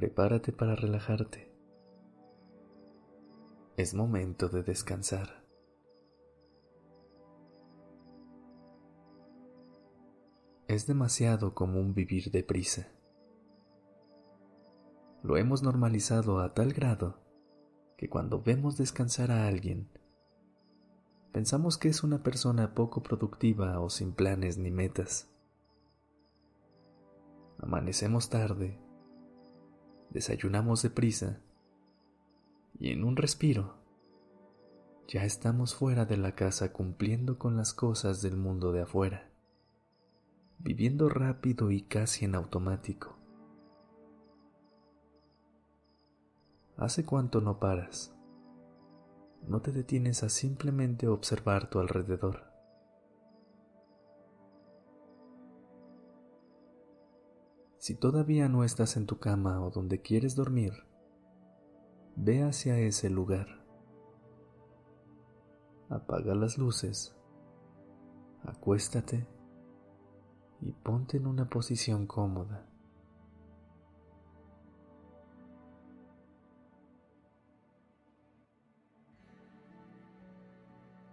Prepárate para relajarte. Es momento de descansar. Es demasiado común vivir deprisa. Lo hemos normalizado a tal grado que cuando vemos descansar a alguien, pensamos que es una persona poco productiva o sin planes ni metas. Amanecemos tarde, desayunamos deprisa y en un respiro ya estamos fuera de la casa cumpliendo con las cosas del mundo de afuera, viviendo rápido y casi en automático. ¿Hace cuánto no paras? No te detienes a simplemente observar tu alrededor. Si todavía no estás en tu cama o donde quieres dormir, ve hacia ese lugar. Apaga las luces, acuéstate y ponte en una posición cómoda.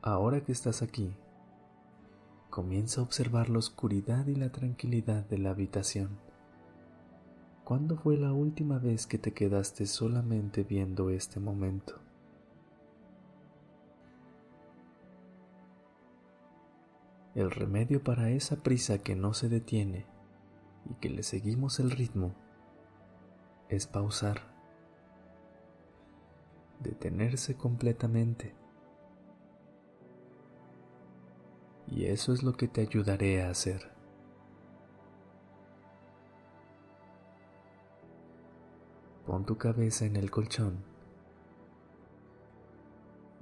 Ahora que estás aquí, comienza a observar la oscuridad y la tranquilidad de la habitación. ¿Cuándo fue la última vez que te quedaste solamente viendo este momento? El remedio para esa prisa que no se detiene y que le seguimos el ritmo es pausar, detenerse completamente. Y eso es lo que te ayudaré a hacer. Pon tu cabeza en el colchón.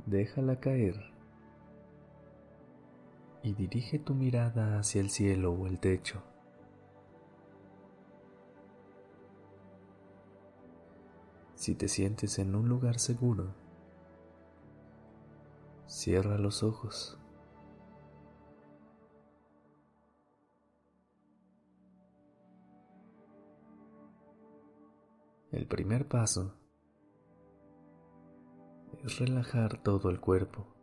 Déjala caer y dirige tu mirada hacia el cielo o el techo. Si te sientes en un lugar seguro, cierra los ojos. El primer paso es relajar todo el cuerpo,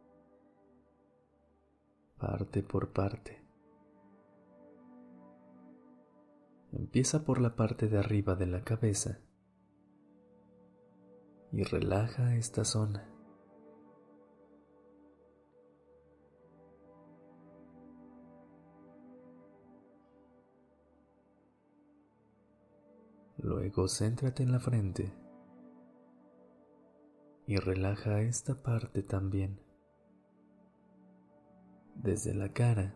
parte por parte. Empieza por la parte de arriba de la cabeza y relaja esta zona. Luego céntrate en la frente y relaja esta parte también. Desde la cara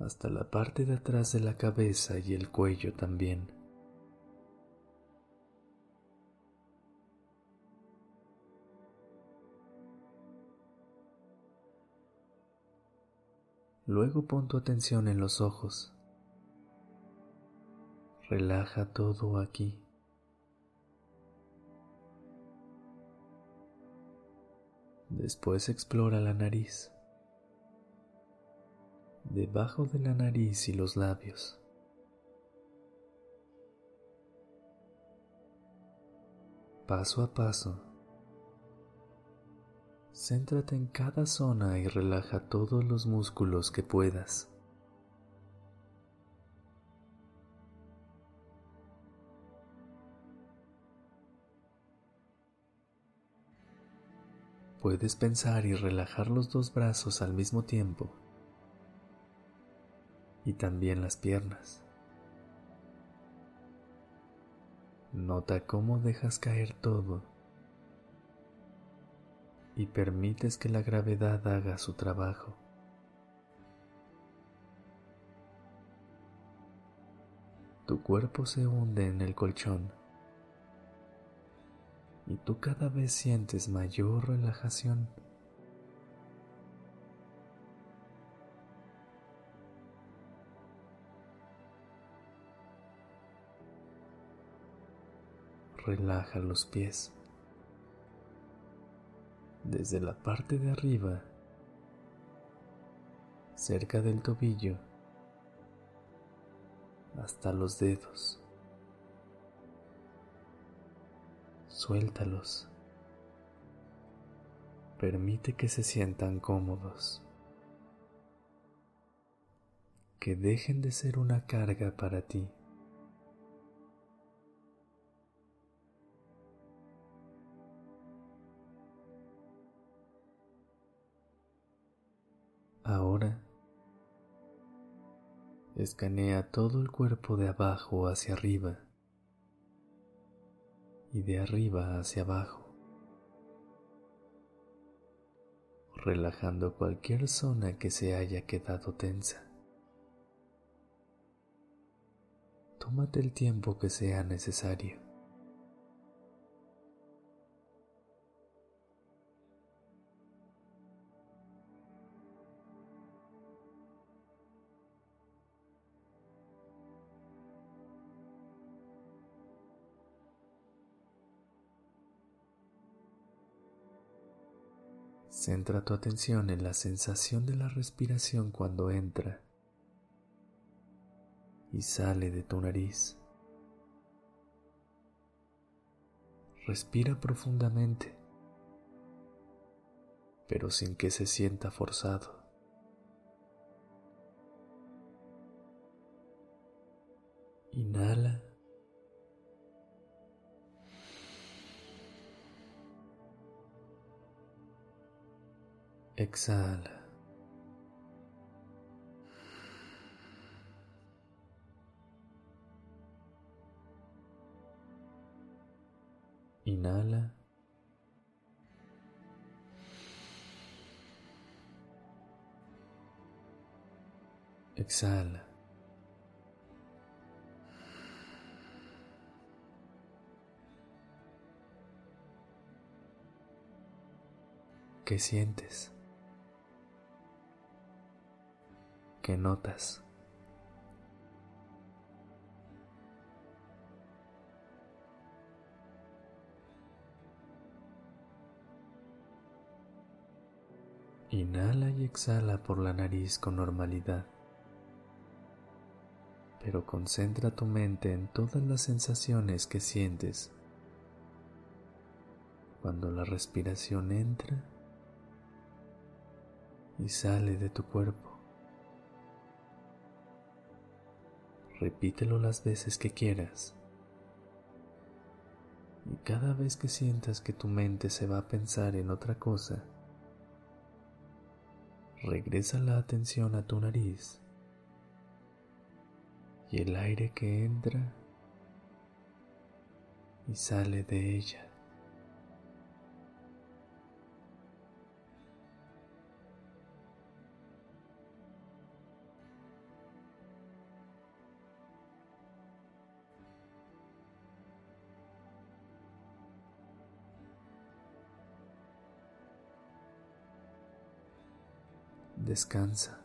hasta la parte de atrás de la cabeza y el cuello también. Luego pon tu atención en los ojos. Relaja todo aquí. Después explora la nariz, debajo de la nariz y los labios. Paso a paso, céntrate en cada zona y relaja todos los músculos que puedas. Puedes pensar y relajar los dos brazos al mismo tiempo y también las piernas. Nota cómo dejas caer todo y permites que la gravedad haga su trabajo. Tu cuerpo se hunde en el colchón y tú cada vez sientes mayor relajación. Relaja los pies desde la parte de arriba, cerca del tobillo, hasta los dedos. Suéltalos. Permite que se sientan cómodos. Que dejen de ser una carga para ti. Ahora escanea todo el cuerpo de abajo hacia arriba y de arriba hacia abajo, relajando cualquier zona que se haya quedado tensa. Tómate el tiempo que sea necesario. Centra tu atención en la sensación de la respiración cuando entra y sale de tu nariz. Respira profundamente, pero sin que se sienta forzado. Exhala. Inhala. Exhala. ¿Qué sientes? Que notas. Inhala y exhala por la nariz con normalidad, pero concentra tu mente en todas las sensaciones que sientes cuando la respiración entra y sale de tu cuerpo. Repítelo las veces que quieras. Y cada vez que sientas que tu mente se va a pensar en otra cosa, regresa la atención a tu nariz y el aire que entra y sale de ella. Descansa.